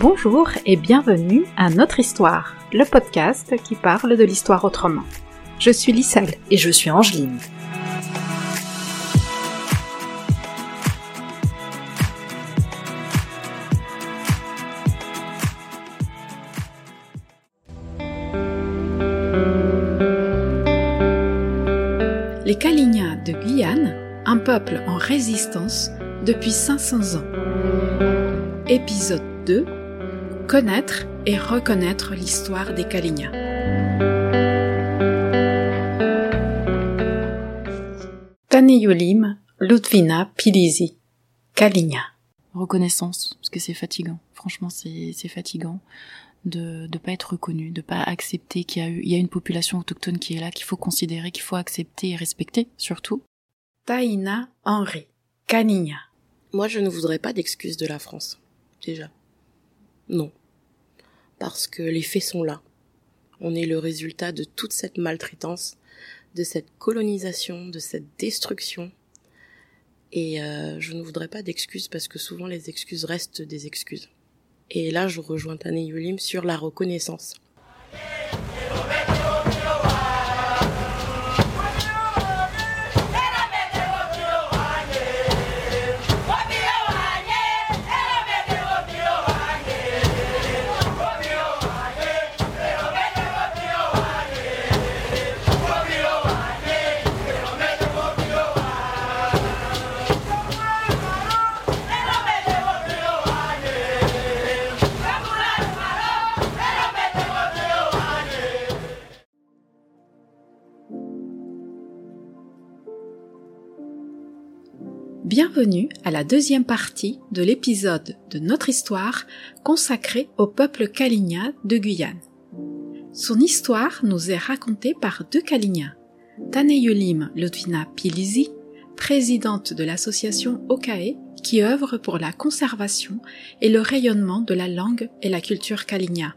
Bonjour et bienvenue à Notre Histoire, le podcast qui parle de l'histoire autrement. Je suis Lisselle. Et je suis Angeline. Peuple en résistance depuis 500 ans. Épisode 2 Connaître et reconnaître l'histoire des Kalignats. Taneyulim, Ludvina Pilisi, Kalignat. Reconnaissance, parce que c'est fatigant. Franchement, c'est fatigant de ne pas être reconnu, de pas accepter qu'il y a une population autochtone qui est là, qu'il faut considérer, qu'il faut accepter et respecter, surtout. Taïna Henri, Kalignat. Moi, je ne voudrais pas d'excuses de la France, déjà. Non. Parce que les faits sont là. On est le résultat de toute cette maltraitance, de cette colonisation, de cette destruction. Et euh, je ne voudrais pas d'excuses parce que souvent les excuses restent des excuses. Et là, je rejoins Tane Yulim sur la reconnaissance. Bienvenue à la deuxième partie de l'épisode de notre histoire consacré au peuple Kalignat de Guyane. Son histoire nous est racontée par deux Kalignats, Taneyulim Ludvina Pilisi, présidente de l'association Okae qui œuvre pour la conservation et le rayonnement de la langue et la culture Kalignat,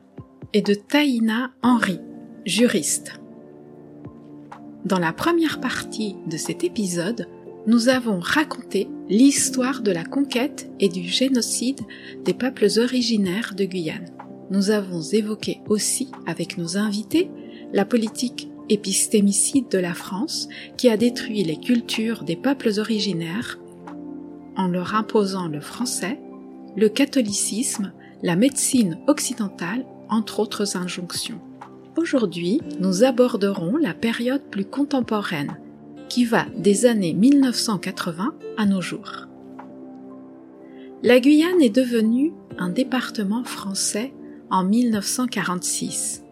et de Taïna Henry, juriste. Dans la première partie de cet épisode, nous avons raconté l'histoire de la conquête et du génocide des peuples originaires de Guyane. Nous avons évoqué aussi avec nos invités la politique épistémicide de la France qui a détruit les cultures des peuples originaires en leur imposant le français, le catholicisme, la médecine occidentale, entre autres injonctions. Aujourd'hui, nous aborderons la période plus contemporaine, qui va des années 1980 à nos jours. La Guyane est devenue un département français en 1946.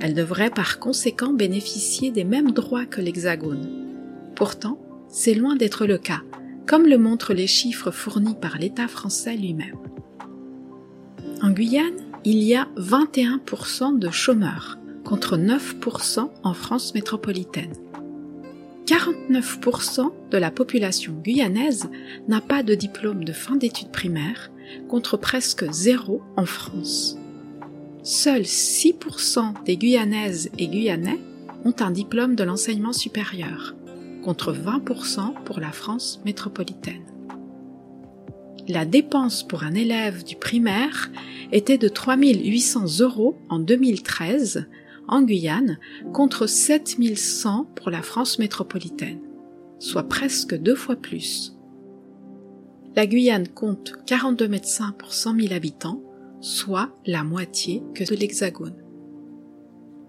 Elle devrait par conséquent bénéficier des mêmes droits que l'Hexagone. Pourtant, c'est loin d'être le cas, comme le montrent les chiffres fournis par l'État français lui-même. En Guyane, il y a 21% de chômeurs, contre 9% en France métropolitaine. 49% de la population guyanaise n'a pas de diplôme de fin d'études primaires, contre presque zéro en France. Seuls 6% des Guyanaises et Guyanais ont un diplôme de l'enseignement supérieur, contre 20% pour la France métropolitaine. La dépense pour un élève du primaire était de 3800 euros en 2013, en Guyane contre 7100 pour la France métropolitaine, soit presque deux fois plus. La Guyane compte 42 médecins pour 100 000 habitants, soit la moitié que de l'Hexagone.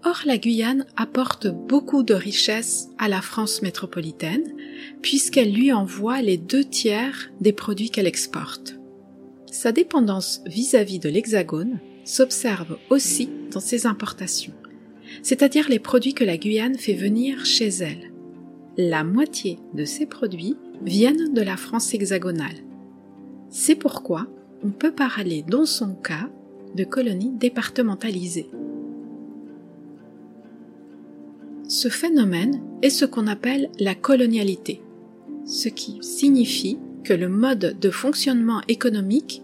Or, la Guyane apporte beaucoup de richesses à la France métropolitaine, puisqu'elle lui envoie les deux tiers des produits qu'elle exporte. Sa dépendance vis-à-vis de l'Hexagone s'observe aussi dans ses importations c'est-à-dire les produits que la Guyane fait venir chez elle. La moitié de ces produits viennent de la France hexagonale. C'est pourquoi on peut parler dans son cas de colonies départementalisées. Ce phénomène est ce qu'on appelle la colonialité, ce qui signifie que le mode de fonctionnement économique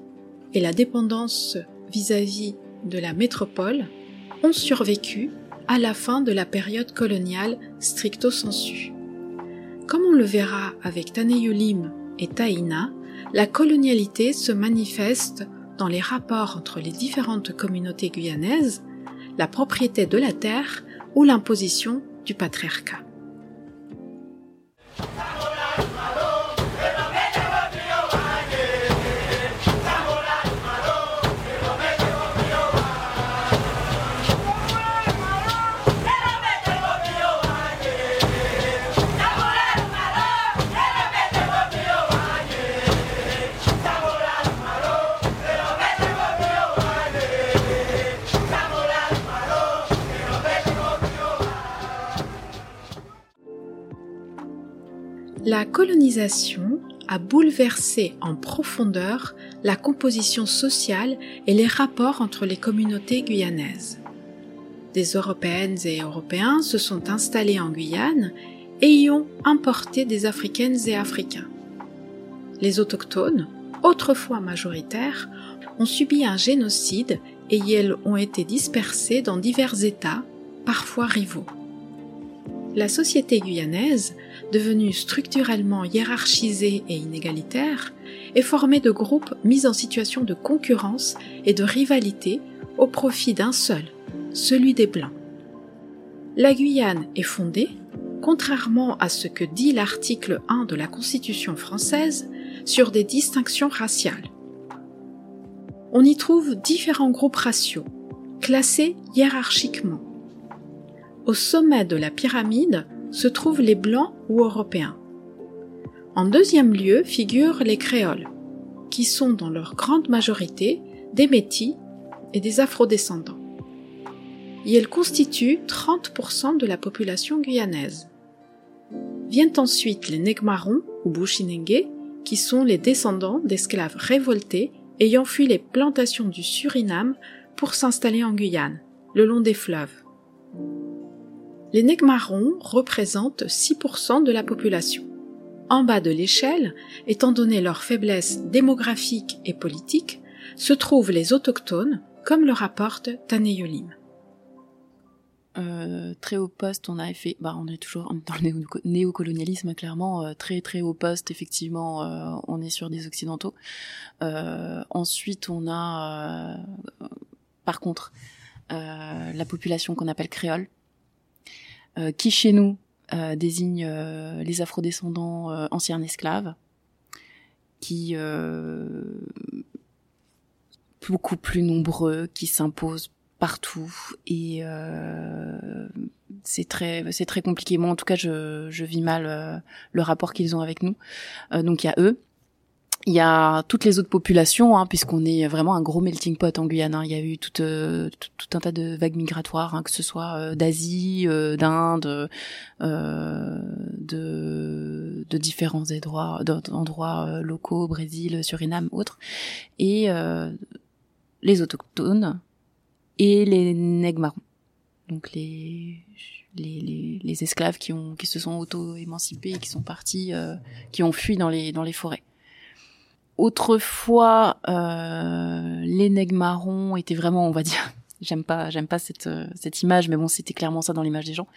et la dépendance vis-à-vis de la métropole ont survécu à la fin de la période coloniale stricto sensu. Comme on le verra avec Taneyulim et Taïna, la colonialité se manifeste dans les rapports entre les différentes communautés guyanaises, la propriété de la terre ou l'imposition du patriarcat. La colonisation a bouleversé en profondeur la composition sociale et les rapports entre les communautés guyanaises. Des Européennes et Européens se sont installés en Guyane et y ont importé des Africaines et Africains. Les autochtones, autrefois majoritaires, ont subi un génocide et elles ont été dispersées dans divers États, parfois rivaux. La société guyanaise devenue structurellement hiérarchisée et inégalitaire, est formée de groupes mis en situation de concurrence et de rivalité au profit d'un seul, celui des Blancs. La Guyane est fondée, contrairement à ce que dit l'article 1 de la Constitution française, sur des distinctions raciales. On y trouve différents groupes raciaux, classés hiérarchiquement. Au sommet de la pyramide se trouvent les Blancs ou Européens. En deuxième lieu figurent les Créoles, qui sont dans leur grande majorité des Métis et des Afrodescendants. Et elles constituent 30% de la population guyanaise. Viennent ensuite les Negmarons ou Bushinengue, qui sont les descendants d'esclaves révoltés ayant fui les plantations du Suriname pour s'installer en Guyane, le long des fleuves les Negmarons représentent 6% de la population. En bas de l'échelle, étant donné leur faiblesse démographique et politique, se trouvent les autochtones, comme le rapporte Taneyolim. Euh, très haut poste, on a fait, bah, on est toujours dans le néocolonialisme, clairement, euh, très très haut poste, effectivement, euh, on est sur des occidentaux. ensuite, on a, par contre, la population qu'on appelle créole, qui chez nous euh, désigne euh, les afrodescendants anciens esclaves, qui beaucoup plus nombreux, qui s'imposent partout et c'est très c'est très compliqué. Moi en tout cas je, je vis mal le rapport qu'ils ont avec nous. Donc il y a eux il y a toutes les autres populations, hein, puisqu'on est vraiment un gros melting pot en Guyane. Hein. Il y a eu tout, euh, tout, un tas de vagues migratoires, hein, que ce soit euh, d'Asie, euh, d'Inde, de, de différents endroits, d'endroits locaux, Brésil, Suriname, autres, et les autochtones et les nègres marrons. Donc les les, les, les, esclaves qui ont qui se sont auto-émancipés et qui sont partis, qui ont fui dans les dans les forêts. Autrefois, euh, les nègres marrons étaient vraiment, on va dire, j'aime pas, j'aime pas cette euh, cette image, mais bon, c'était clairement ça dans l'image des gens.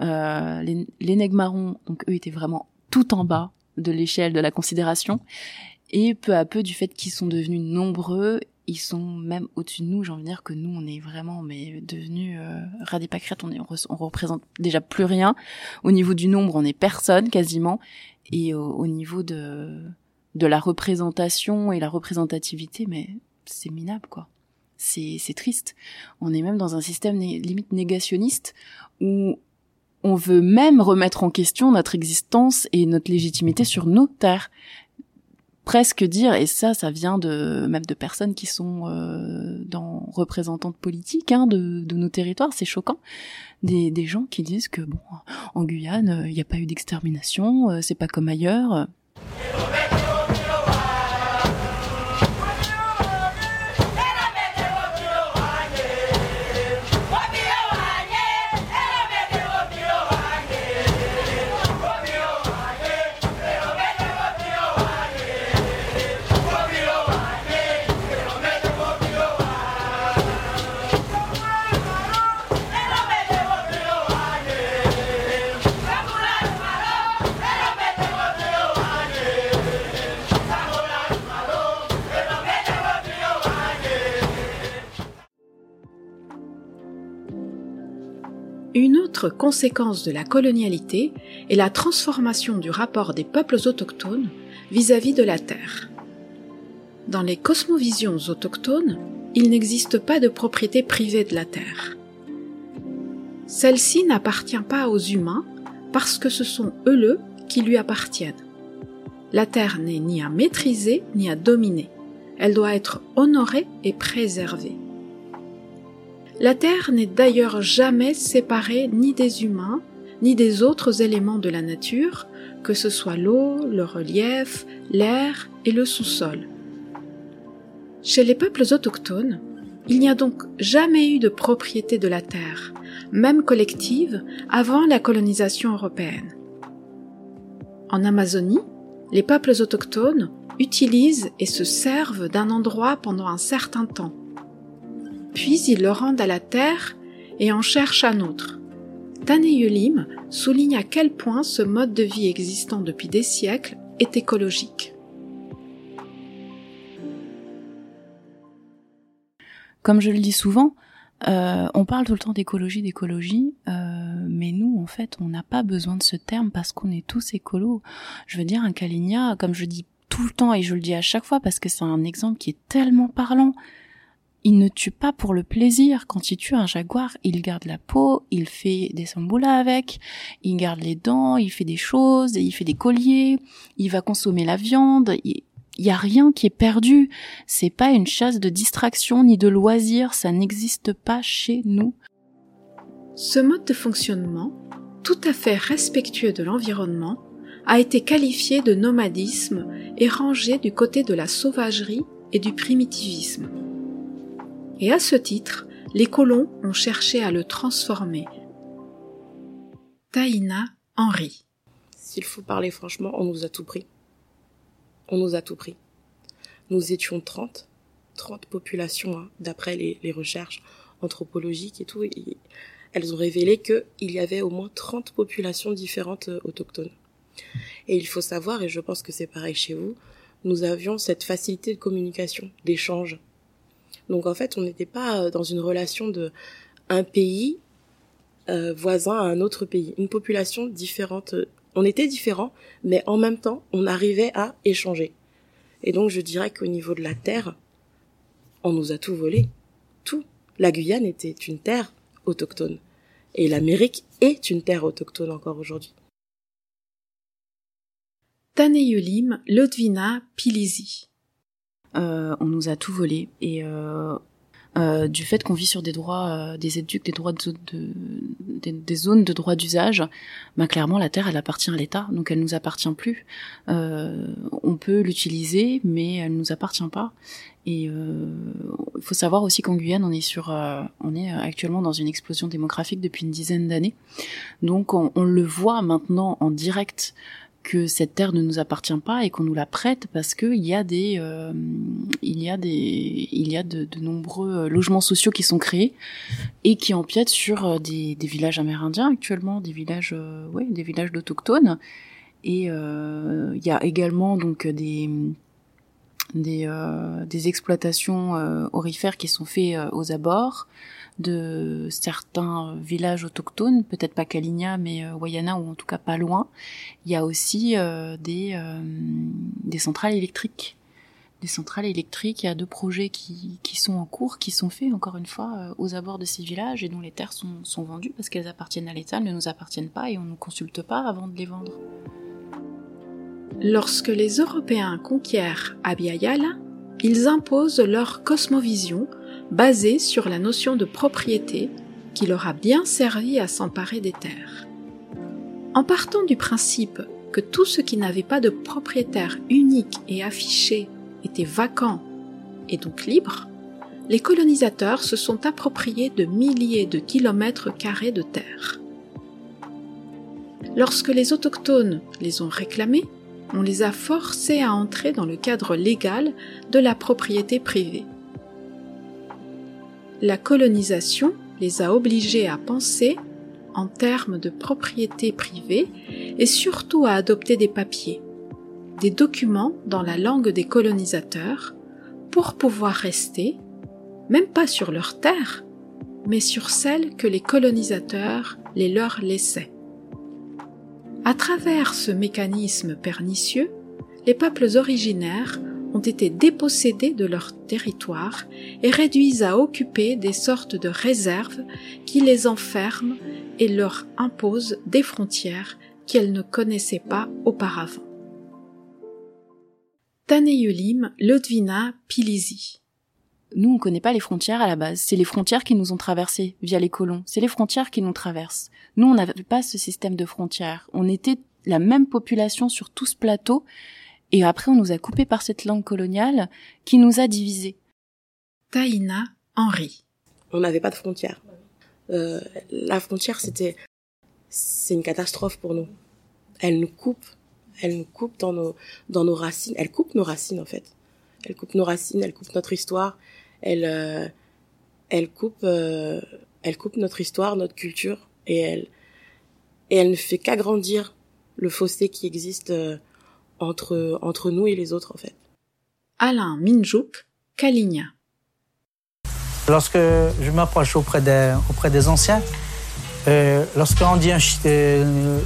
Euh, les, les nègres marrons, donc eux étaient vraiment tout en bas de l'échelle de la considération, et peu à peu, du fait qu'ils sont devenus nombreux, ils sont même au-dessus de nous. J'ai envie de dire que nous, on est vraiment, mais devenus euh, on est, on représente déjà plus rien. Au niveau du nombre, on est personne quasiment, et au niveau de de la représentation et la représentativité, mais c'est minable, quoi. C'est, triste. On est même dans un système limite négationniste où on veut même remettre en question notre existence et notre légitimité sur nos terres. Presque dire, et ça, ça vient de même de personnes qui sont euh, dans représentantes politiques hein, de, nos territoires, c'est choquant. Des, des gens qui disent que bon, en Guyane, il n'y a pas eu d'extermination, euh, c'est pas comme ailleurs. Conséquence de la colonialité et la transformation du rapport des peuples autochtones vis-à-vis de la Terre. Dans les cosmovisions autochtones, il n'existe pas de propriété privée de la Terre. Celle-ci n'appartient pas aux humains parce que ce sont eux qui lui appartiennent. La Terre n'est ni à maîtriser ni à dominer. Elle doit être honorée et préservée. La Terre n'est d'ailleurs jamais séparée ni des humains, ni des autres éléments de la nature, que ce soit l'eau, le relief, l'air et le sous-sol. Chez les peuples autochtones, il n'y a donc jamais eu de propriété de la terre, même collective, avant la colonisation européenne. En Amazonie, les peuples autochtones utilisent et se servent d'un endroit pendant un certain temps. Puis ils le rendent à la terre et en cherchent un autre. Taneyulim souligne à quel point ce mode de vie existant depuis des siècles est écologique. Comme je le dis souvent, euh, on parle tout le temps d'écologie, d'écologie, euh, mais nous, en fait, on n'a pas besoin de ce terme parce qu'on est tous écolos. Je veux dire, un Kalinia, comme je dis tout le temps et je le dis à chaque fois parce que c'est un exemple qui est tellement parlant. Il ne tue pas pour le plaisir. Quand il tue un jaguar, il garde la peau, il fait des samboulas avec, il garde les dents, il fait des choses, il fait des colliers, il va consommer la viande. Il y a rien qui est perdu. C'est pas une chasse de distraction ni de loisir. Ça n'existe pas chez nous. Ce mode de fonctionnement, tout à fait respectueux de l'environnement, a été qualifié de nomadisme et rangé du côté de la sauvagerie et du primitivisme. Et à ce titre, les colons ont cherché à le transformer. Taïna Henry. S'il faut parler franchement, on nous a tout pris. On nous a tout pris. Nous étions 30, 30 populations, hein, d'après les, recherches anthropologiques et tout. elles ont révélé qu'il y avait au moins 30 populations différentes euh, autochtones. Et il faut savoir, et je pense que c'est pareil chez vous, nous avions cette facilité de communication, d'échange. Donc en fait, on n'était pas euh, dans une relation de un pays euh, voisin à un autre pays, une population différente. On était différents, mais en même temps, on arrivait à échanger. Et donc je dirais qu'au niveau de la terre, on nous a tout volé. Tout. La Guyane était une terre autochtone. Et l'Amérique est une terre autochtone encore aujourd'hui. Taneyulim Lodvina Pilisi. Euh, on nous a tout volé et euh, euh, du fait qu'on vit sur des droits, des éduques, des droits de, zones de droit d'usage, bah clairement la terre elle appartient à l'État, donc elle nous appartient plus. on peut l'utiliser, mais elle nous appartient pas. Et il faut savoir aussi qu'en Guyane, on est sur, on est actuellement dans une explosion démographique depuis une dizaine d'années. Donc on, on, le voit maintenant en direct que cette terre ne nous appartient pas et qu'on nous la prête parce que il y a des euh, il y a des il y a de, de, nombreux euh, logements sociaux qui sont créés et qui empiètent sur euh, des, des villages amérindiens actuellement des villages euh, ouais des villages d'autochtones. Et euh, il y a également donc des des, des exploitations orifères qui sont faites aux abords de certains villages autochtones, peut-être pas Kaligna, mais euh, Wayana ou en tout cas pas loin. Il y a aussi euh, des, euh, centrales électriques. Des centrales électriques, il y a deux projets qui, sont en cours, qui sont faits encore une fois aux abords de ces villages et dont les terres sont, vendues parce qu'elles appartiennent à l'État, ne nous appartiennent pas et on ne consulte pas avant de les vendre. Lorsque les Européens conquièrent Abiyala, ils imposent leur cosmovision basée sur la notion de propriété qui leur a bien servi à s'emparer des terres. En partant du principe que tout ce qui n'avait pas de propriétaire unique et affiché était vacant et donc libre, les colonisateurs se sont appropriés de milliers de kilomètres carrés de terre. Lorsque les autochtones les ont réclamés, on les a forcés à entrer dans le cadre légal de la propriété privée la colonisation les a obligés à penser en termes de propriété privée et surtout à adopter des papiers, des documents dans la langue des colonisateurs pour pouvoir rester, même pas sur leur terre, mais sur celles que les colonisateurs les leur laissaient. À travers ce mécanisme pernicieux, les peuples originaires ont été dépossédés de leur territoire et réduits à occuper des sortes de réserves qui les enferment et leur imposent des frontières qu'elles ne connaissaient pas auparavant. Taneyulim Lodvina Pilisi nous, on connaît pas les frontières à la base. C'est les frontières qui nous ont traversées via les colons. C'est les frontières qui nous traversent. Nous, on n'avait pas ce système de frontières. On était la même population sur tout ce plateau, et après, on nous a coupés par cette langue coloniale qui nous a divisés. Taïna Henri. On n'avait pas de frontières. Euh, la frontière, c'était, c'est une catastrophe pour nous. Elle nous coupe. Elle nous coupe dans nos, dans nos racines. Elle coupe nos racines, en fait. Elle coupe nos racines, elle coupe notre histoire, elle, euh, elle coupe, euh, elle coupe notre histoire, notre culture, et elle, et elle ne fait qu'agrandir le fossé qui existe euh, entre entre nous et les autres en fait. Alain Minjouk, Kaligna. Lorsque je m'approche auprès des auprès des anciens, euh, lorsqu'on dit un, euh,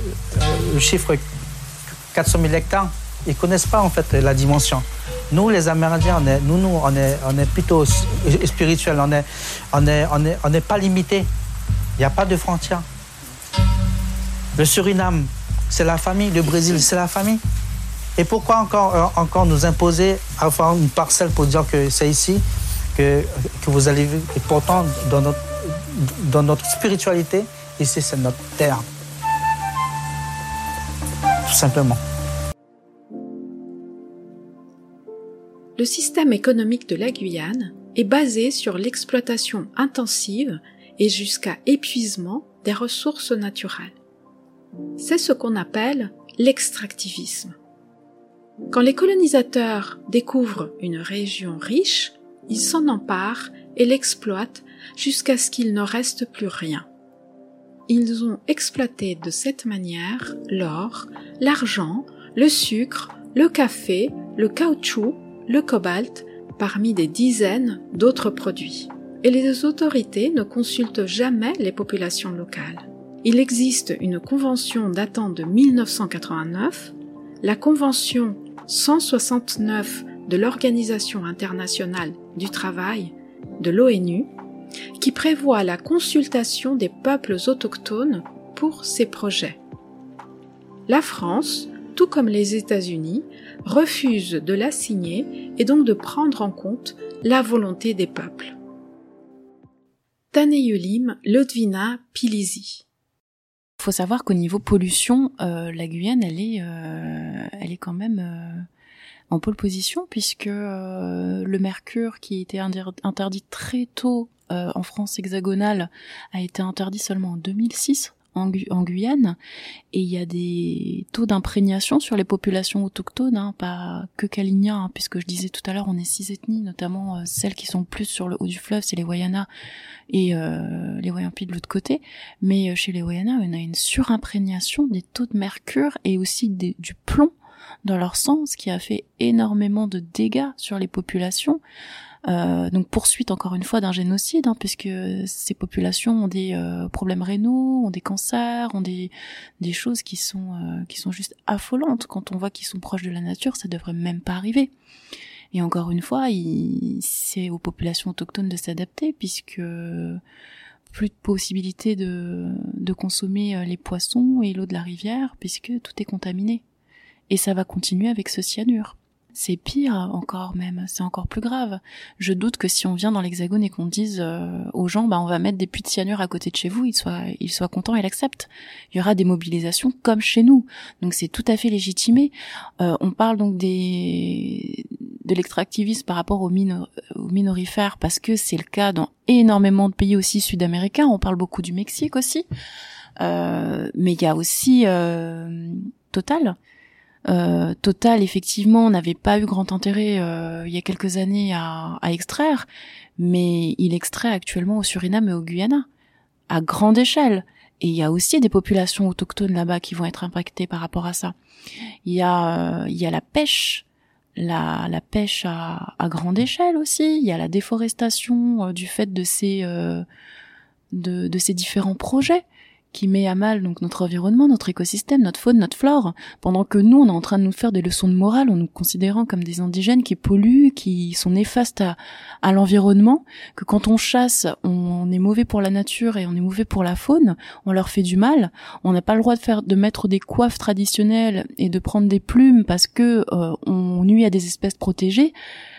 le chiffre 400 000 hectares, ils connaissent pas en fait la dimension. Nous, les Amérindiens, on est, nous, nous, on est, on est plutôt spirituel. On est, on est, on est, on n'est pas limité. Il n'y a pas de frontières. Le Suriname, c'est la famille. Le Brésil, c'est la famille. Et pourquoi encore, euh, encore nous imposer avoir une parcelle pour dire que c'est ici que, que vous allez vivre Et pourtant, dans notre, dans notre spiritualité, ici, c'est notre terre. Tout simplement. le système économique de la Guyane est basé sur l'exploitation intensive et jusqu'à épuisement des ressources naturelles. C'est ce qu'on appelle l'extractivisme. Quand les colonisateurs découvrent une région riche, ils s'en emparent et l'exploitent jusqu'à ce qu'il ne reste plus rien. Ils ont exploité de cette manière l'or, l'argent, le sucre, le café, le caoutchouc le cobalt parmi des dizaines d'autres produits. Et les autorités ne consultent jamais les populations locales. Il existe une convention datant de 1989, la convention 169 de l'Organisation internationale du travail de l'ONU, qui prévoit la consultation des peuples autochtones pour ces projets. La France, tout comme les États-Unis, refuse de la signer et donc de prendre en compte la volonté des peuples. Taneyulim Lodvina Pilisi. Il faut savoir qu'au niveau pollution, euh, la Guyane, elle est, euh, elle est quand même euh, en pole position puisque le mercure qui était interdit très tôt en France hexagonale a été interdit seulement en 2006 en, Guyane et il y a des taux d'imprégnation sur les populations autochtones, hein, pas que Kalinia, hein, puisque je disais tout à l'heure on est six ethnies, notamment euh, celles qui sont plus sur le haut du fleuve, c'est les Wayana et euh, les Wayampi de l'autre côté, mais euh, chez les Wayana on a une surimprégnation des taux de mercure et aussi du plomb dans leur sang, ce qui a fait énormément de dégâts sur les populations. Euh, donc poursuite encore une fois d'un génocide, hein, puisque ces populations ont des euh, problèmes rénaux, ont des cancers, ont des, des choses qui sont euh, qui sont juste affolantes. Quand on voit qu'ils sont proches de la nature, ça devrait même pas arriver. Et encore une fois, c'est aux populations autochtones de s'adapter, puisque plus de possibilité de, de consommer les poissons et l'eau de la rivière, puisque tout est contaminé. Et ça va continuer avec ce cyanure. C'est pire encore même, c'est encore plus grave. Je doute que si on vient dans l'hexagone et qu'on dise euh, aux gens, bah on va mettre des puits de cyanure à côté de chez vous, ils soient, ils soient contents et l'acceptent. Il y aura des mobilisations comme chez nous, donc c'est tout à fait légitimé. Euh, on parle donc des de l'extractivisme par rapport aux, aux minorifères parce que c'est le cas dans énormément de pays aussi sud-américains. On parle beaucoup du Mexique aussi, euh, mais il y a aussi Total euh, Total, effectivement, n'avait pas eu grand intérêt euh, il y a quelques années à, à, extraire, mais il extrait actuellement au Suriname et au Guyana, à grande échelle. Et il y a aussi des populations autochtones là-bas qui vont être impactées par rapport à ça. Il y a, euh, il y a la pêche, la, la pêche à, à, grande échelle aussi. Il y a la déforestation euh, du fait de ces de, de ces différents projets qui met à mal donc notre environnement, notre écosystème, notre faune, notre flore, pendant que nous on est en train de nous faire des leçons de morale en nous considérant comme des indigènes qui polluent, qui sont néfastes à, à l'environnement, que quand on chasse, on est mauvais pour la nature et on est mauvais pour la faune, on leur fait du mal, on n'a pas le droit de faire de mettre des coiffes traditionnelles et de prendre des plumes parce que euh, on nuit à des espèces protégées,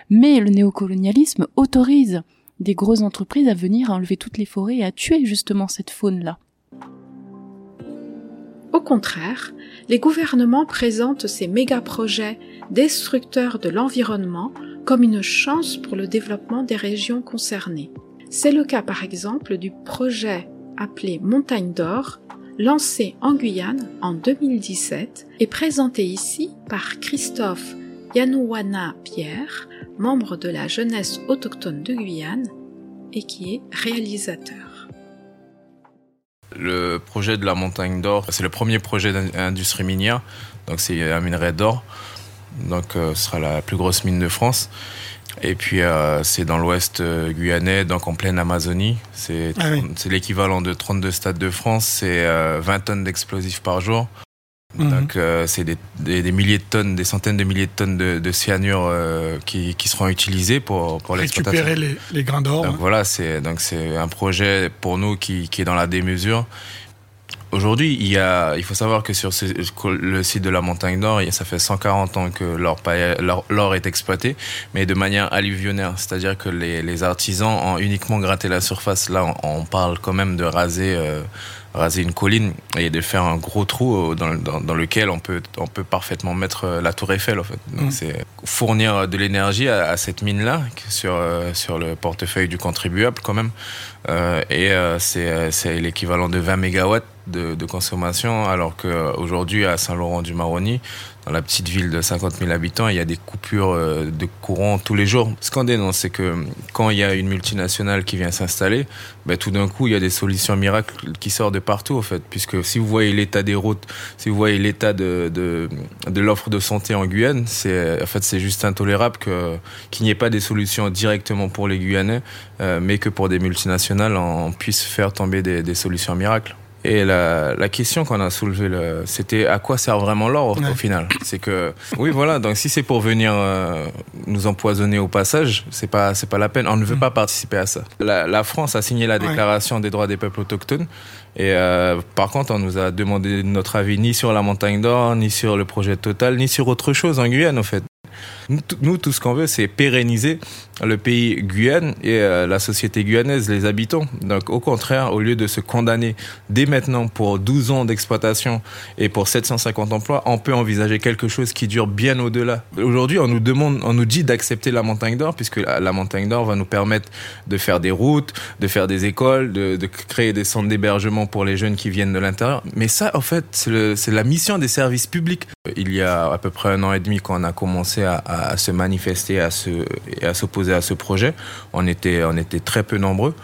mais le néocolonialisme autorise des grosses entreprises à venir à enlever toutes les forêts et à tuer justement cette faune là. Au contraire, les gouvernements présentent ces méga-projets destructeurs de l'environnement comme une chance pour le développement des régions concernées. C'est le cas par exemple du projet appelé Montagne d'Or, lancé en Guyane en 2017 et présenté ici par Christophe Yanouana Pierre, membre de la jeunesse autochtone de Guyane et qui est réalisateur. Le projet de la montagne d'or, c'est le premier projet d'industrie minière. Donc c'est un minerai d'or. Donc euh, ce sera la plus grosse mine de France. Et puis euh, c'est dans l'ouest euh, guyanais, donc en pleine Amazonie. C'est ah l'équivalent de 32 stades de France. C'est 20 tonnes d'explosifs par jour. Mhm. Donc euh, c'est des, des, milliers de tonnes, des centaines de milliers de tonnes de, de cyanure euh, qui, qui, seront utilisées pour pour. Récupérer les, les grains d'or. Donc voilà, c'est donc c'est un projet pour nous qui, qui est dans la démesure. Aujourd'hui, il y a, il faut savoir que sur le site de la Montagne d'Or, ça fait 140 ans que l'or est exploité, mais de manière alluvionnaire, c'est-à-dire que les, les, artisans ont uniquement gratté la surface. Là, on, parle quand même de raser. Euh, raser une colline et de faire un gros trou dans, dans, dans, lequel on peut, on peut parfaitement mettre euh, la tour Eiffel en fait. Donc mm. c'est fournir de l'énergie à, à, cette mine là sur, euh, sur le portefeuille du contribuable quand même. Euh, et euh, c'est l'équivalent de 20 mégawatts de, de consommation alors qu'aujourd'hui à Saint-Laurent-du-Maroni dans la petite ville de 50 000 habitants, il y a des coupures euh, de courant tous les jours. Ce qu'on dénonce, c'est que quand il y a une multinationale qui vient s'installer, ben, tout d'un coup, il y a des solutions miracles qui sortent de partout, en fait. Puisque si vous voyez l'état des routes, si vous voyez l'état de, de, de l'offre de santé en Guyane, c'est, en fait, c'est juste intolérable que, qu'il n'y ait pas des solutions directement pour les Guyanais, euh, mais que pour des multinationales, on puisse faire tomber des, des solutions miracles. Et la, la question qu'on a soulevée, c'était à quoi sert vraiment l'or au, final? C'est que oui, voilà. Donc si c'est pour venir euh, nous empoisonner au passage, c'est pas c'est pas la peine. On ne veut mm. pas participer à ça. La, la, France a signé la Déclaration des droits des peuples autochtones. Et euh, par contre, on nous a demandé notre avis ni sur la montagne d'or, ni sur le projet Total, ni sur autre chose en Guyane, en fait. Nous, tout ce qu'on veut, c'est pérenniser le pays Guyane et euh, la société guyanaise, les habitants. Donc, au contraire, au lieu de se condamner dès maintenant pour 12 ans d'exploitation et pour 750 emplois, on peut envisager quelque chose qui dure bien au-delà. Aujourd'hui, on nous demande, on nous dit d'accepter la montagne d'or, puisque la, montagne d'or va nous permettre de faire des routes, de faire des écoles, de, créer des centres d'hébergement pour les jeunes qui viennent de l'intérieur. Mais ça, en fait, c'est la mission des services publics. Il y a à peu près un an et demi qu'on a commencé à, se manifester à se, et à s'opposer à ce projet. On était, on était très peu nombreux.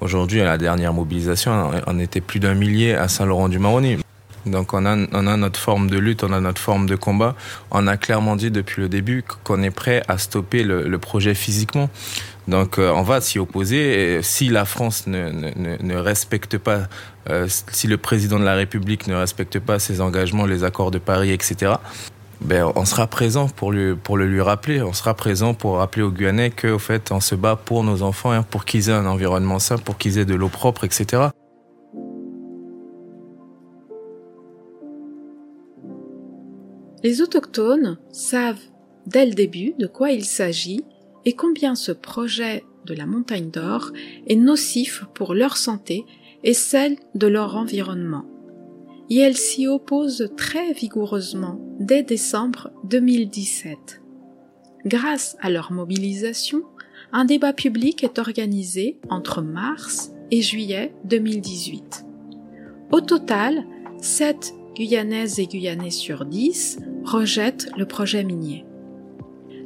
Aujourd'hui, à la dernière mobilisation, on était plus d'un millier à Saint-Laurent-du-Maroni. Donc on a, on a notre forme de lutte, on a notre forme de combat. On a clairement dit depuis le début qu'on est prêt à stopper le, projet physiquement. Donc euh, on va s'y opposer. Si la France ne respecte pas, euh, si le président de la République ne respecte pas ses engagements, les accords de Paris, etc., ben, on sera présent pour, le lui rappeler. On sera présent pour rappeler aux Guyanais qu'au fait, on se bat pour nos enfants, hein, pour qu'ils aient un environnement sain, pour qu'ils aient de l'eau propre, etc. Les autochtones savent dès le début de quoi il s'agit et combien ce projet de la montagne d'or est nocif pour leur santé et celle de leur environnement et elle s'y oppose très vigoureusement dès décembre 2017. Grâce à leur mobilisation, un débat public est organisé entre mars et juillet 2018. Au total, 7 Guyanaises et Guyanais sur 10 rejettent le projet minier.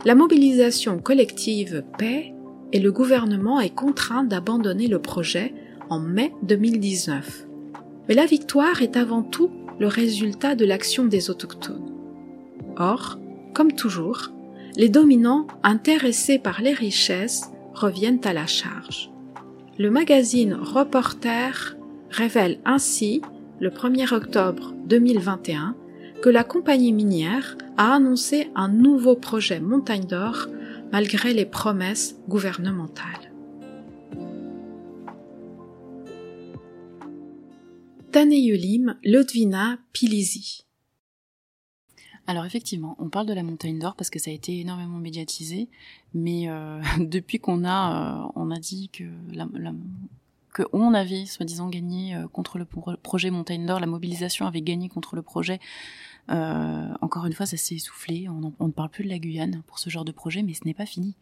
La mobilisation collective paie et le gouvernement est contraint d'abandonner le projet en mai 2019. Mais la victoire est avant tout le résultat de l'action des autochtones. Or, comme toujours, les dominants intéressés par les richesses reviennent à la charge. Le magazine Reporter révèle ainsi, le 1er octobre 2021, que la compagnie minière a annoncé un nouveau projet Montagne d'Or malgré les promesses gouvernementales. Taneyulim Lodvina Pilisi. Alors effectivement, on parle de la montagne d'or parce que ça a été énormément médiatisé, mais euh, depuis qu'on a, euh, on a dit que que on avait soi-disant gagné euh, contre le projet Montagne d'Or, la mobilisation avait gagné contre le projet encore une fois, ça s'est essoufflé. On, ne parle plus de la Guyane pour ce genre de projet, mais ce n'est pas fini.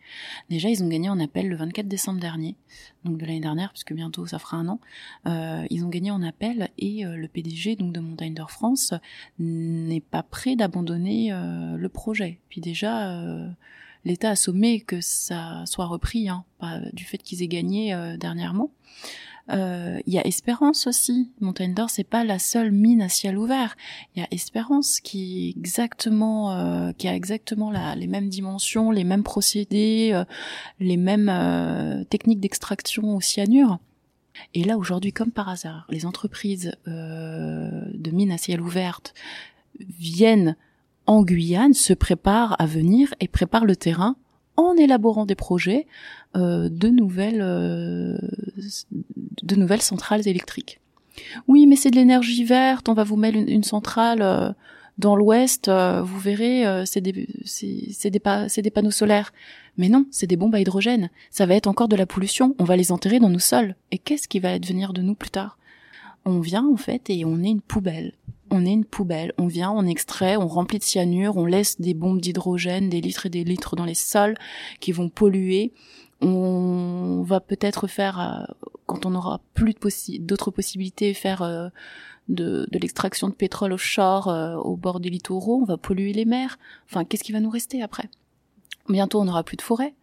Déjà, ils ont gagné en appel le 24 décembre dernier, donc de l'année dernière, puisque bientôt ça fera un an. Euh, ils ont gagné en appel et euh, le PDG donc de Montagne d'Or France n'est pas prêt d'abandonner euh, le projet. Puis déjà. Euh, L'État a sommé que ça soit repris, hein, du fait qu'ils aient gagné dernièrement. Euh, il y a Espérance aussi. Montagne d'Or, c'est pas la seule mine à ciel ouvert. Il y a Espérance qui exactement, euh, qui a exactement la, les mêmes dimensions, les mêmes procédés, euh, les mêmes techniques d'extraction au cyanure. Et là, aujourd'hui, comme par hasard, les entreprises de mines à ciel ouvert viennent en Guyane, se préparent à venir et préparent le terrain en élaborant des projets euh, de nouvelles euh, de nouvelles centrales électriques. Oui, mais c'est de l'énergie verte. On va vous mettre une, centrale euh, dans l'Ouest. vous verrez, c'est des c'est des, c'est des panneaux solaires. Mais non, c'est des bombes à hydrogène. Ça va être encore de la pollution. On va les enterrer dans nos sols. Et qu'est-ce qui va advenir de nous plus tard? On vient en fait et on est une poubelle on est une poubelle. On vient, on extrait, on remplit de cyanure, on laisse des bombes d'hydrogène, des litres et des litres dans les sols qui vont polluer. On va peut-être faire, euh, quand on aura plus d'autres possibilités, faire euh, de, l'extraction de pétrole offshore euh, au bord des littoraux. On va polluer les mers. Enfin, qu'est-ce qui va nous rester après? Bientôt, on n'aura plus de forêt.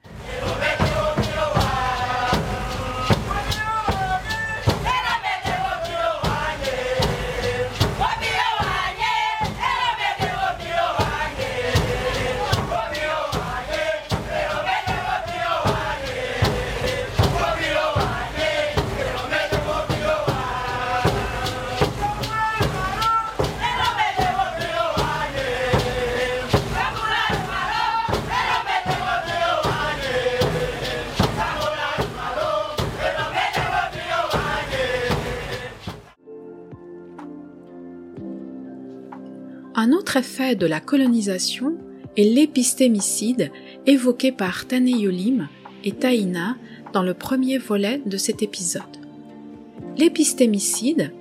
Un autre effet de la colonisation est l'épistémicide évoqué par Taneyolim et Taïna dans le premier volet de cet épisode. L'épistémicide,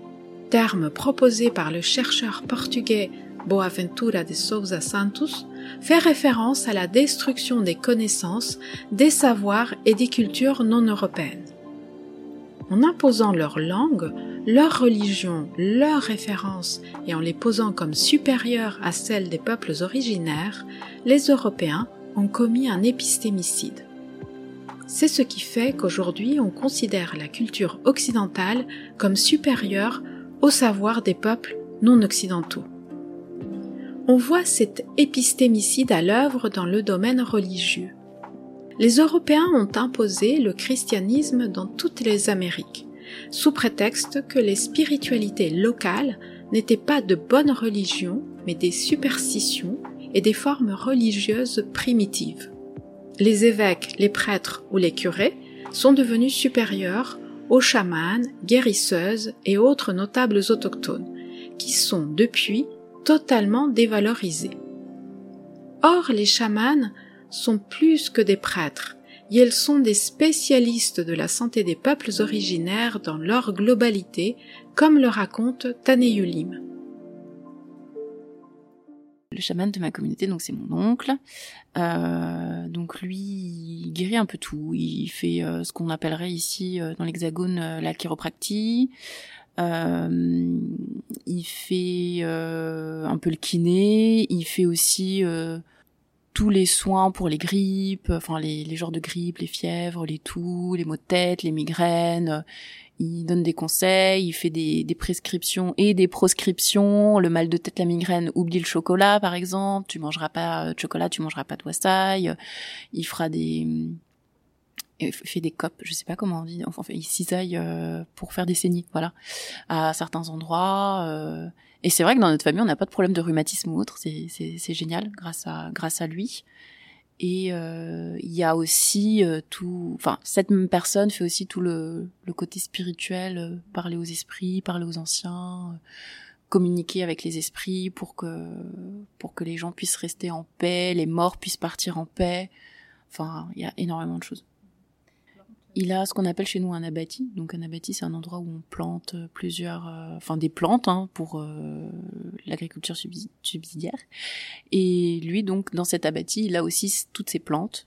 terme proposé par le chercheur portugais Boaventura de Souza Santos, fait référence à la destruction des connaissances, des savoirs et des cultures non européennes. En imposant leur langue, leur religion, leurs références et en les posant comme supérieures à celles des peuples originaires, les Européens ont commis un épistémicide. C'est ce qui fait qu'aujourd'hui on considère la culture occidentale comme supérieure au savoir des peuples non occidentaux. On voit cet épistémicide à l'œuvre dans le domaine religieux. Les Européens ont imposé le christianisme dans toutes les Amériques sous prétexte que les spiritualités locales n'étaient pas de bonnes religions, mais des superstitions et des formes religieuses primitives. Les évêques, les prêtres ou les curés sont devenus supérieurs aux chamans, guérisseuses et autres notables autochtones, qui sont depuis totalement dévalorisés. Or, les chamans sont plus que des prêtres, et elles sont des spécialistes de la santé des peuples originaires dans leur globalité, comme le raconte Taneyulim. Le chaman de ma communauté, donc c'est mon oncle. Euh, donc lui, il guérit un peu tout. Il fait euh, ce qu'on appellerait ici euh, dans l'Hexagone la chiropractie. il fait un peu le kiné. Il fait aussi tous les soins pour les grippes, enfin les, les genres de grippe, les fièvres, les toux, les maux de tête, les migraines. Il donne des conseils, il fait des, des prescriptions et des proscriptions. Le mal de tête, la migraine, oublie le chocolat par exemple. Tu mangeras pas de chocolat, tu mangeras pas de wassail. Il fera des fait des copes, je sais pas comment on dit, enfin il cisaille euh, pour faire des saignées, voilà, à certains endroits. Euh, et c'est vrai que dans notre famille, on n'a pas de problème de rhumatisme ou autre, c'est génial grâce à grâce à lui. Et euh, il y a aussi tout, enfin cette même personne fait aussi tout le le côté spirituel, parler aux esprits, parler aux anciens communiquer avec les esprits pour que pour que les gens puissent rester en paix, les morts puissent partir en paix. Enfin, il y a énormément de choses. Il a ce qu'on appelle chez nous un abatis. Donc un abatis, c'est un endroit où on plante plusieurs, euh, enfin des plantes hein, pour euh, l'agriculture subsidiaire. Et lui, donc dans cet abatis, il a aussi toutes ces plantes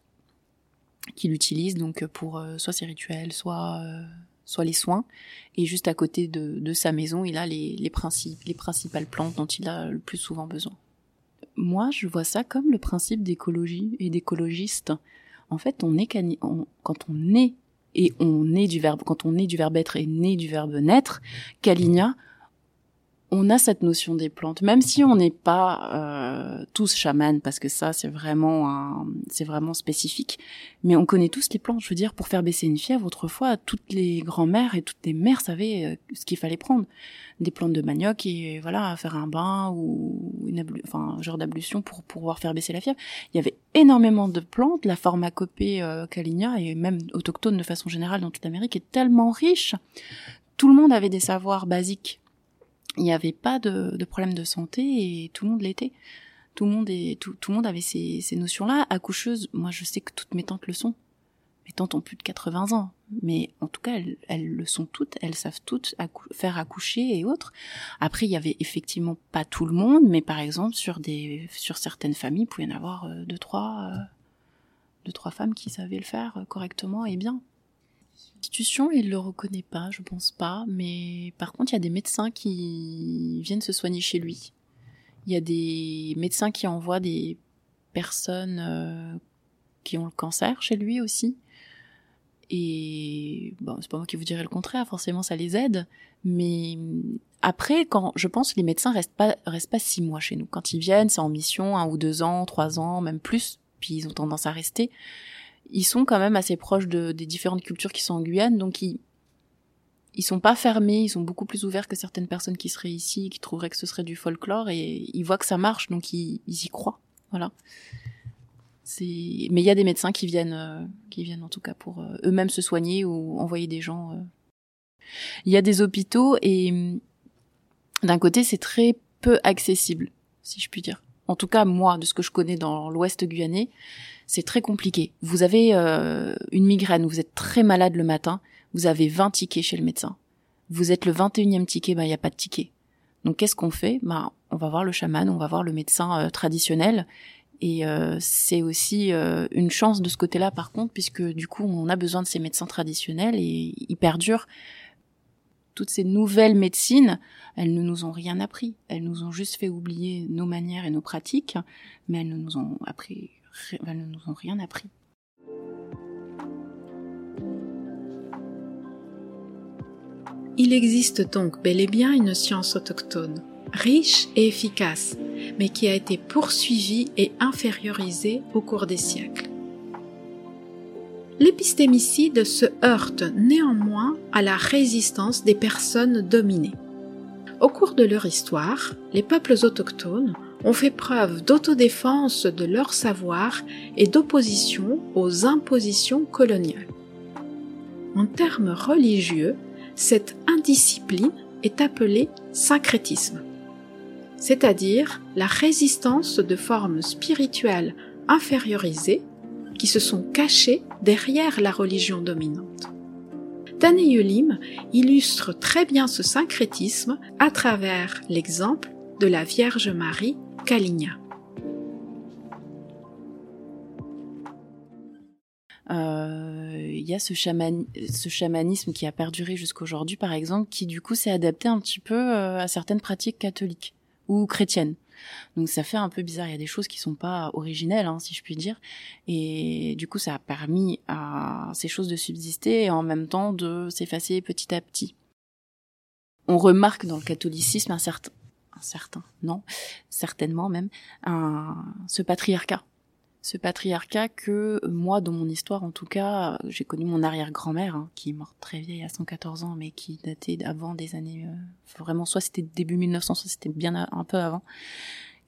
qu'il utilise donc pour euh, soit ses rituels, soit soit les soins. Et juste à côté de, de sa maison, il a les, les, principes, les principales plantes dont il a le plus souvent besoin. Moi, je vois ça comme le principe d'écologie et d'écologiste. En fait, on est quand on est et on est du verbe, quand on est du verbe être et né du verbe naître, Kalinia, on a cette notion des plantes, même si on n'est pas euh, tous chamans, parce que ça c'est vraiment c'est vraiment spécifique. Mais on connaît tous les plantes. Je veux dire, pour faire baisser une fièvre, autrefois, toutes les grand-mères et toutes les mères savaient euh, ce qu'il fallait prendre, des plantes de manioc et voilà, faire un bain ou une enfin un genre d'ablution pour, pouvoir faire baisser la fièvre. Il y avait énormément de plantes. La pharmacopée euh, et même autochtone de façon générale dans toute l'Amérique est tellement riche. Tout le monde avait des savoirs basiques il n'y avait pas de, de, problème de santé et tout le monde l'était. Tout le monde est, tout, tout le monde avait ces, ces notions-là. Accoucheuse, moi je sais que toutes mes tantes le sont. Mes tantes ont plus de 80 ans, mais en tout cas elles, elles le sont toutes. Elles savent toutes faire accoucher et autres. Après il y avait effectivement pas tout le monde, mais par exemple sur des, sur certaines familles, il pouvait y en avoir euh, deux trois, euh, deux trois femmes qui savaient le faire euh, correctement et bien. L'institution, il le reconnaît pas, je pense pas, mais par contre, il y a des médecins qui viennent se soigner chez lui. Il y a des médecins qui envoient des personnes euh, qui ont le cancer chez lui aussi. Et bon, c'est pas moi qui vous dirai le contraire, forcément ça les aide, mais après, quand je pense les médecins restent pas restent pas six mois chez nous. Quand ils viennent, c'est en mission un ou deux ans, trois ans, même plus, puis ils ont tendance à rester ils sont quand même assez proches de, des différentes cultures qui sont en Guyane, donc ils ils sont pas fermés, ils sont beaucoup plus ouverts que certaines personnes qui seraient ici, qui trouveraient que ce serait du folklore, et ils voient que ça marche, donc ils, ils y croient. Voilà. C'est, mais il y a des médecins qui viennent, euh, qui viennent en tout cas pour euh, eux-mêmes se soigner ou envoyer des gens. Euh. Il y a des hôpitaux et d'un côté c'est très peu accessible, si je puis dire. En tout cas moi, de ce que je connais dans l'Ouest guyanais, c'est très compliqué. Vous avez euh, une migraine, vous êtes très malade le matin, vous avez 20 tickets chez le médecin. Vous êtes le 21e ticket, bah il y a pas de ticket. Donc qu'est-ce qu'on fait? Bah on va voir le chaman, on va voir le médecin euh, traditionnel et euh, c'est aussi une chance de ce côté-là par contre puisque du coup on a besoin de ces médecins traditionnels et ils perdurent toutes ces nouvelles médecines, elles ne nous ont rien appris. Elles nous ont juste fait oublier nos manières et nos pratiques, mais elles ne nous ont appris ne nous ont rien appris. Il existe donc bel et bien une science autochtone, riche et efficace, mais qui a été poursuivie et infériorisée au cours des siècles. L'épistémicide se heurte néanmoins à la résistance des personnes dominées. Au cours de leur histoire, les peuples autochtones ont fait preuve d'autodéfense de leur savoir et d'opposition aux impositions coloniales. En termes religieux, cette indiscipline est appelée syncrétisme, c'est-à-dire la résistance de formes spirituelles infériorisées qui se sont cachées derrière la religion dominante. Yulim illustre très bien ce syncrétisme à travers l'exemple de la Vierge Marie Kaligna. Euh, il y a ce, chamanisme qui a perduré jusqu'aujourd'hui, par exemple, qui du coup s'est adapté un petit peu euh, à certaines pratiques catholiques ou chrétiennes. Donc ça fait un peu bizarre. Il y a des choses qui sont pas originelles, hein, si je puis dire. Et du coup, ça a permis à ces choses de subsister et en même temps de s'effacer petit à petit. On remarque dans le catholicisme un certain, non, certainement même, ce patriarcat. ce patriarcat que moi, dans mon histoire en tout cas, j'ai connu mon arrière-grand-mère hein, qui est morte très vieille à 114 ans, mais qui datait avant des années euh, vraiment soit c'était début 1900, soit c'était bien un peu avant,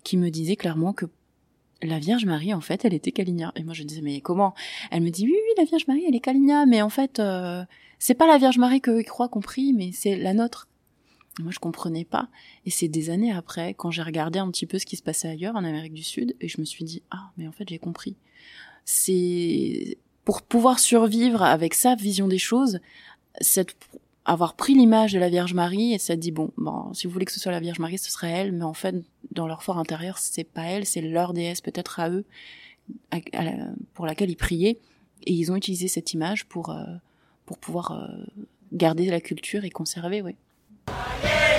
qui me disait clairement que la Vierge Marie, en fait, elle était Caligna. Et moi, je disais, mais comment? Elle me dit, oui, oui, la Vierge Marie, elle est Caligna, mais en fait, euh, c'est pas la Vierge Marie que croient compris, mais c'est la nôtre. Moi, je comprenais pas. Et c'est des années après, quand j'ai regardé un petit peu ce qui se passait ailleurs, en Amérique du Sud, et je me suis dit, ah, mais en fait, j'ai compris. C'est pour pouvoir survivre avec sa vision des choses, cette avoir pris l'image de la Vierge Marie et s'être dit bon, bon, si vous voulez que ce soit la Vierge Marie, ce serait elle, mais en fait, dans leur fort intérieur, c'est pas elle, c'est leur déesse peut-être à eux, pour laquelle ils priaient, et ils ont utilisé cette image pour euh, pour pouvoir euh, garder la culture et conserver, oui. Les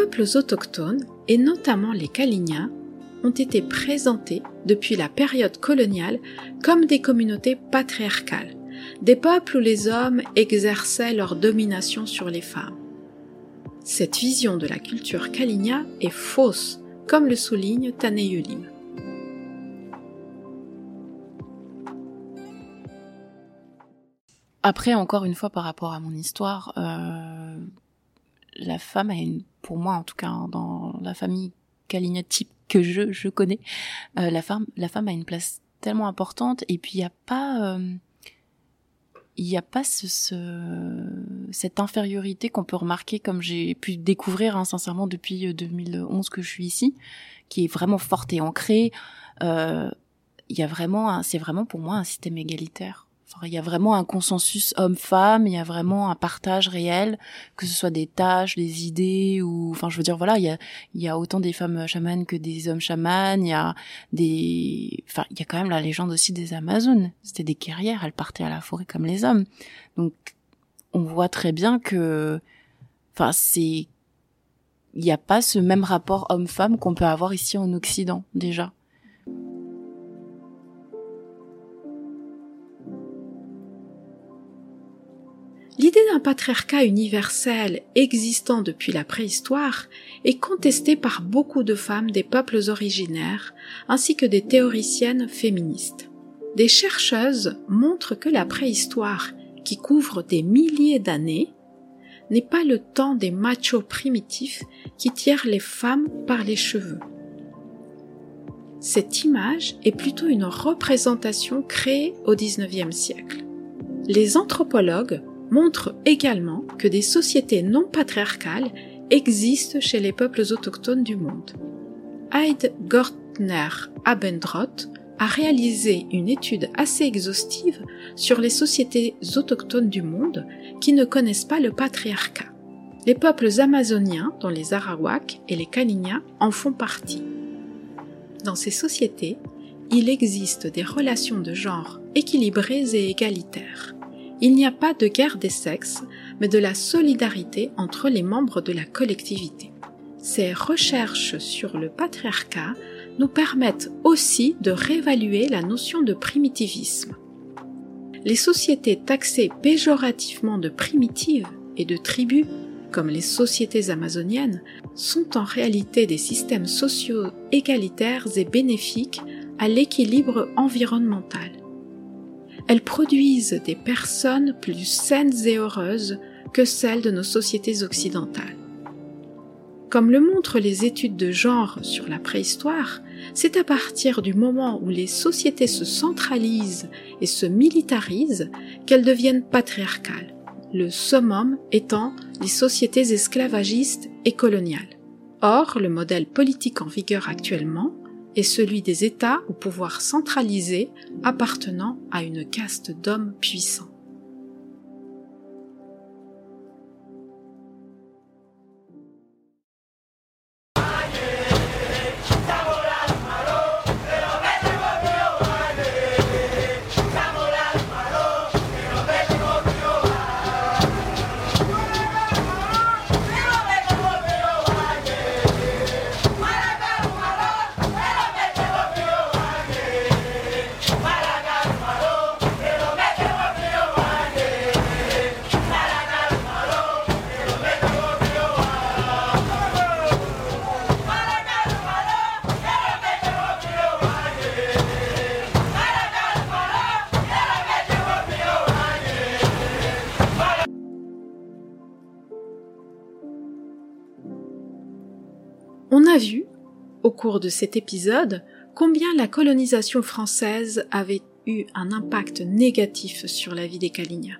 peuples autochtones, et notamment les Kalinia, ont été présentés depuis la période coloniale comme des communautés patriarcales, des peuples où les hommes exerçaient leur domination sur les femmes. Cette vision de la culture Kalinia est fausse, comme le souligne Taneyulim. Après, encore une fois, par rapport à mon histoire, euh, la femme a une pour moi en tout cas hein, dans la famille Caligna type que je je connais, euh, la femme la femme a une place tellement importante et puis il y a pas euh, il n'y a pas ce, ce, cette infériorité qu'on peut remarquer comme j'ai pu découvrir hein, sincèrement depuis 2011 euh, que je suis ici, qui est vraiment forte et ancrée. Euh, il y a vraiment, c'est vraiment pour moi un système égalitaire il y a vraiment un consensus homme-femme, il y a vraiment un partage réel, que ce soit des tâches, des idées ou, enfin, je veux dire, voilà, il y a, il y a autant des femmes chamanes que des hommes chamans. Il y a des, enfin, il y a quand même la légende aussi des Amazones. C'était des guerrières, elles partaient à la forêt comme les hommes. Donc, on voit très bien que, enfin, c'est, il n'y a pas ce même rapport homme-femme qu'on peut avoir ici en Occident déjà. D'un patriarcat universel existant depuis la préhistoire est contestée par beaucoup de femmes des peuples originaires ainsi que des théoriciennes féministes. Des chercheuses montrent que la préhistoire, qui couvre des milliers d'années, n'est pas le temps des machos primitifs qui tirent les femmes par les cheveux. Cette image est plutôt une représentation créée au XIXe siècle. Les anthropologues montre également que des sociétés non patriarcales existent chez les peuples autochtones du monde. Heide Gortner Abendroth a réalisé une étude assez exhaustive sur les sociétés autochtones du monde qui ne connaissent pas le patriarcat. Les peuples amazoniens, dont les Arawaks et les Kalinia, en font partie. Dans ces sociétés, il existe des relations de genre équilibrées et égalitaires il n'y a pas de guerre des sexes, mais de la solidarité entre les membres de la collectivité. Ces recherches sur le patriarcat nous permettent aussi de réévaluer la notion de primitivisme. Les sociétés taxées péjorativement de primitives et de tribus, comme les sociétés amazoniennes, sont en réalité des systèmes sociaux égalitaires et bénéfiques à l'équilibre environnemental elles produisent des personnes plus saines et heureuses que celles de nos sociétés occidentales. Comme le montrent les études de genre sur la préhistoire, c'est à partir du moment où les sociétés se centralisent et se militarisent qu'elles deviennent patriarcales, le summum étant les sociétés esclavagistes et coloniales. Or, le modèle politique en vigueur actuellement est celui des États au pouvoir centralisé appartenant à une caste d'hommes puissants. Cours de cet épisode, combien la colonisation française avait eu un impact négatif sur la vie des Kalinia.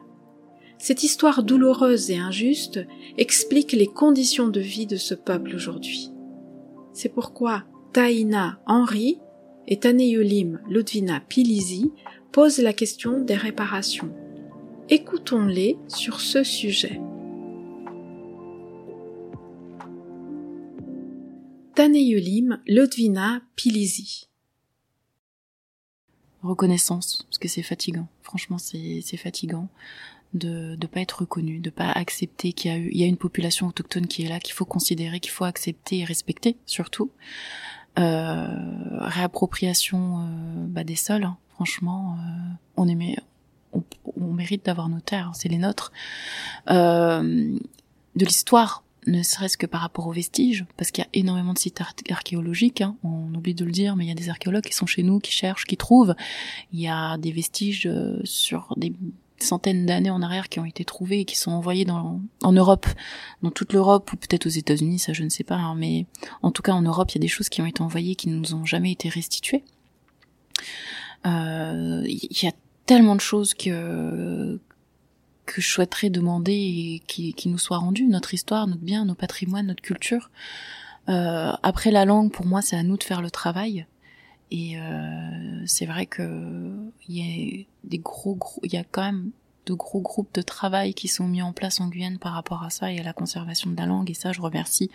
Cette histoire douloureuse et injuste explique les conditions de vie de ce peuple aujourd'hui. C'est pourquoi Taïna Henry et Taneyulim Ludvina Pilisi posent la question des réparations. Écoutons-les sur ce sujet. Taneyulim Ludvina Pilisi. Reconnaissance, parce que c'est fatigant. Franchement, c'est fatigant de ne pas être reconnu, de pas accepter qu'il y a une population autochtone qui est là, qu'il faut considérer, qu'il faut accepter et respecter, surtout. Euh, réappropriation euh, bah, des sols, hein. franchement, euh, on aimait, on, mérite d'avoir nos terres, hein, c'est les nôtres. De l'histoire, ne serait-ce que par rapport aux vestiges, parce qu'il y a énormément de sites archéologiques, hein, on oublie de le dire, mais il y a des archéologues qui sont chez nous, qui cherchent, qui trouvent. Il y a des vestiges euh, sur des centaines d'années en arrière qui ont été trouvés et qui sont envoyés dans, en Europe, dans toute l'Europe ou peut-être aux États-Unis, ça je ne sais pas, hein, mais en tout cas en Europe, il y a des choses qui ont été envoyées qui ne nous ont jamais été restituées. Euh, il y a tellement de choses que que je souhaiterais demander et qui, nous soit rendu, notre histoire, notre bien, nos patrimoines, notre culture. Euh, après la langue, pour moi, c'est à nous de faire le travail. Et euh, c'est vrai que il y a des gros, gros, il y a quand même de gros groupes de travail qui sont mis en place en Guyane par rapport à ça et à la conservation de la langue. Et ça, je remercie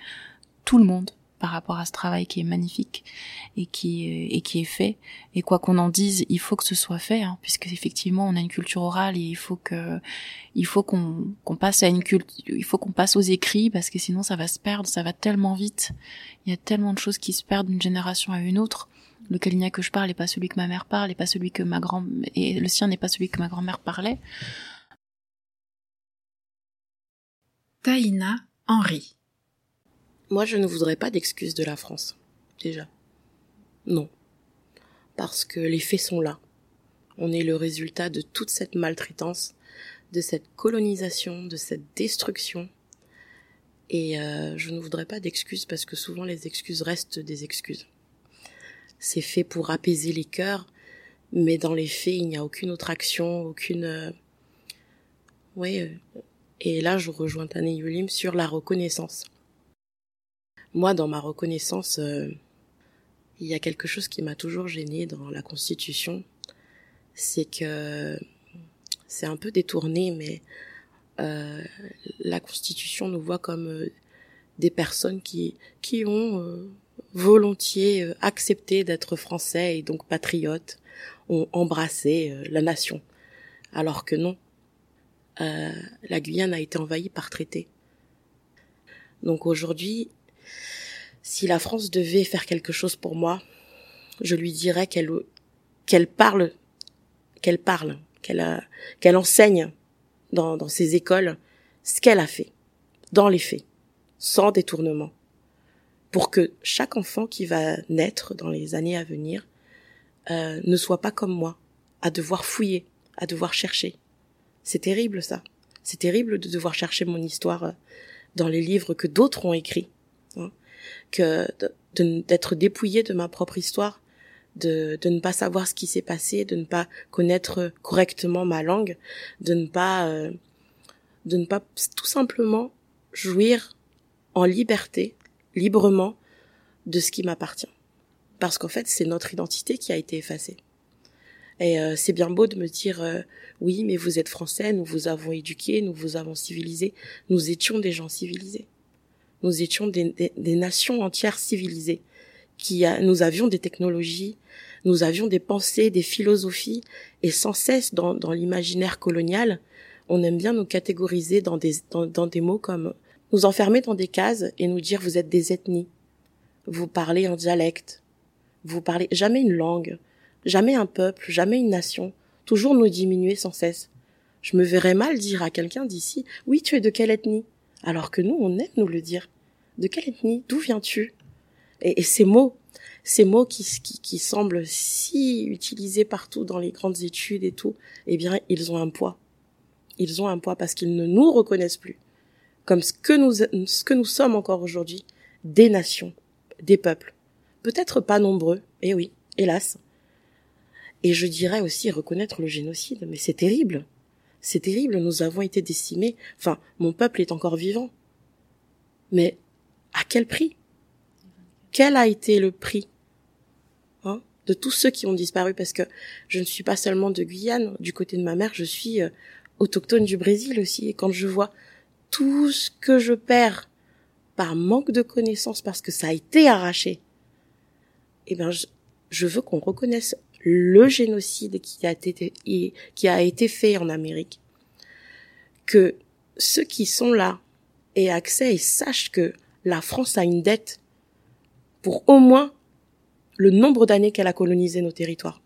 tout le monde par rapport à ce travail qui est magnifique et qui et qui est fait. Et quoi qu'on en dise il faut que ce soit fait hein, puisque effectivement on a une culture orale et il faut que il faut qu'on qu'on passe à une culture il faut qu'on passe aux écrits parce que sinon ça va se perdre ça va tellement vite. Il y a tellement de choses qui se perdent d'une génération à une autre. Le Kalinia que je parle n'est pas celui que ma mère parle et pas celui que ma grand et le sien n'est pas celui que ma grand-mère parlait. Taïna Henry moi, je ne voudrais pas d'excuses de la France, déjà. Non. Parce que les faits sont là. On est le résultat de toute cette maltraitance, de cette colonisation, de cette destruction. Et euh, je ne voudrais pas d'excuses parce que souvent les excuses restent des excuses. C'est fait pour apaiser les cœurs, mais dans les faits, il n'y a aucune autre action, aucune... Euh... Oui, euh... et là, je rejoins Tane Yulim sur la reconnaissance moi, dans ma reconnaissance, euh, il y a quelque chose qui m'a toujours gêné dans la Constitution, c'est que c'est un peu détourné, mais euh, la Constitution nous voit comme euh, des personnes qui qui ont volontiers accepté d'être français et donc patriotes, ont embrassé la nation, alors que non. la Guyane a été envahie par traité. Donc aujourd'hui, si la France devait faire quelque chose pour moi, je lui dirais qu'elle qu'elle parle, qu'elle parle, qu'elle enseigne dans, dans ses écoles ce qu'elle a fait, dans les faits, sans détournement, pour que chaque enfant qui va naître dans les années à venir euh, ne soit pas comme moi, à devoir fouiller, à devoir chercher. C'est terrible ça. C'est terrible de devoir chercher mon histoire euh, dans les livres que d'autres ont écrits que d'être dépouillée de ma propre histoire, de, de ne pas savoir ce qui s'est passé, de ne pas connaître correctement ma langue, de ne pas euh, de ne pas tout simplement jouir en liberté, librement de ce qui m'appartient. Parce qu'en fait, c'est notre identité qui a été effacée. Et euh, c'est bien beau de me dire euh, oui, mais vous êtes français, nous vous avons éduqué, nous vous avons civilisé. Nous étions des gens civilisés. Nous étions des, des, nations entières civilisées. Qui a, nous avions des technologies, nous avions des pensées, des philosophies, et sans cesse dans, dans l'imaginaire colonial, on aime bien nous catégoriser dans des, dans, dans des mots comme nous enfermer dans des cases et nous dire vous êtes des ethnies, vous parlez un dialecte, vous parlez jamais une langue, jamais un peuple, jamais une nation, toujours nous diminuer sans cesse. Je me verrais mal dire à quelqu'un d'ici, oui, tu es de quelle ethnie? Alors que nous, on aime nous le dire. De quelle ethnie? D'où viens-tu? Et, ces mots, ces mots qui, qui, qui, semblent si utilisés partout dans les grandes études et tout, eh bien, ils ont un poids. Ils ont un poids parce qu'ils ne nous reconnaissent plus comme ce que nous, ce que nous sommes encore aujourd'hui, des nations, des peuples. Peut-être pas nombreux, et eh oui, hélas, et je dirais aussi reconnaître le génocide, mais c'est terrible. C'est terrible, nous avons été décimés. Enfin, mon peuple est encore vivant. Mais à quel prix? Quel a été le prix hein, de tous ceux qui ont disparu? Parce que je ne suis pas seulement de Guyane, du côté de ma mère, je suis euh, autochtone du Brésil aussi. Et quand je vois tout ce que je perds par manque de connaissances, parce que ça a été arraché, eh bien, je, je veux qu'on reconnaisse le génocide qui a été, qui a été fait en Amérique, que ceux qui sont là aient accès et sachent que la France a une dette pour au moins le nombre d'années qu'elle a colonisé nos territoires.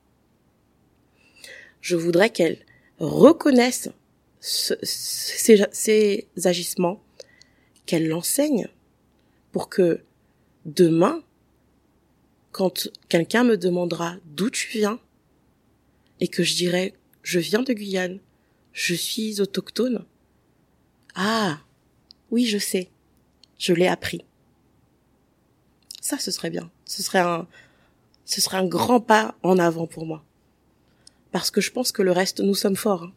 Je voudrais qu'elle reconnaisse ces, agissements, qu'elle l'enseigne pour que demain, quand quelqu'un me demandera d'où tu viens et que je dirai je viens de Guyane, je suis autochtone. Ah, oui, je sais. Je l'ai appris. Ça, ce serait bien. Ce serait un, ce serait un grand pas en avant pour moi. Parce que je pense que le reste, nous sommes forts. Hein.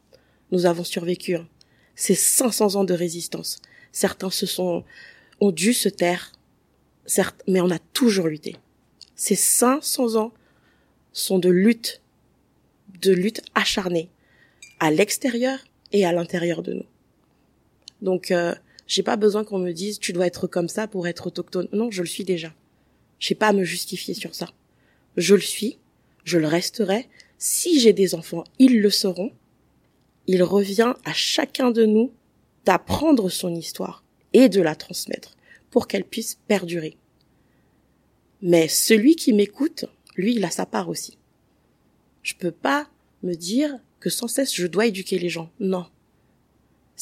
Nous avons survécu. Hein. C'est 500 ans de résistance. Certains se sont, ont dû se taire. Certes, mais on a toujours lutté. Ces 500 ans sont de lutte, de lutte acharnée, à l'extérieur et à l'intérieur de nous. Donc, euh, j'ai pas besoin qu'on me dise tu dois être comme ça pour être autochtone. Non, je le suis déjà. J'ai pas à me justifier sur ça. Je le suis, je le resterai. Si j'ai des enfants, ils le seront. Il revient à chacun de nous d'apprendre son histoire et de la transmettre pour qu'elle puisse perdurer. Mais celui qui m'écoute, lui, il a sa part aussi. Je peux pas me dire que sans cesse je dois éduquer les gens. Non.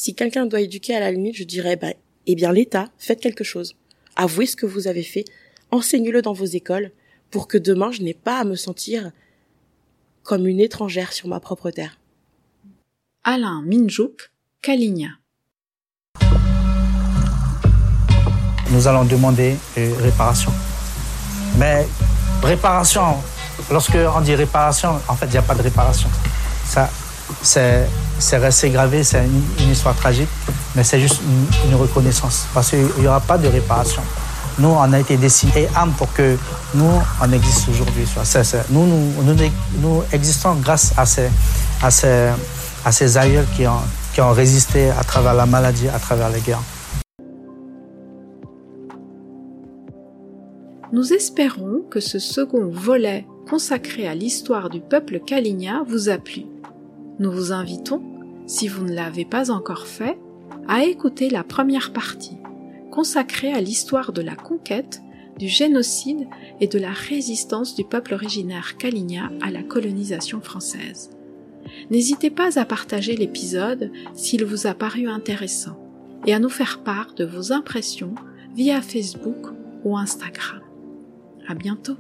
Si quelqu'un doit éduquer à la limite, je dirais, bah, eh bien, l'État, faites quelque chose. Avouez ce que vous avez fait. Enseignez-le dans vos écoles pour que demain je n'ai pas à me sentir comme une étrangère sur ma propre terre. Alain Minjouk, Kaligna. Nous allons demander euh, réparation. Mais réparation, lorsque on dit réparation, en fait, il n'y a pas de réparation. Ça, c'est, resté gravé, c'est une, histoire tragique, mais c'est juste une, reconnaissance. Parce qu'il n'y aura pas de réparation. Nous, on a été décidés âme pour que nous, on existe aujourd'hui. Nous, nous, nous, existons grâce à ces, à ces, à ces aïeux qui ont, qui ont résisté à travers la maladie, à travers les guerres. Nous espérons que ce second volet consacré à l'histoire du peuple Kaligna vous a plu. Nous vous invitons, si vous ne l'avez pas encore fait, à écouter la première partie, consacrée à l'histoire de la conquête, du génocide et de la résistance du peuple originaire Kaligna à la colonisation française. N'hésitez pas à partager l'épisode s'il vous a paru intéressant et à nous faire part de vos impressions via Facebook ou Instagram. À bientôt!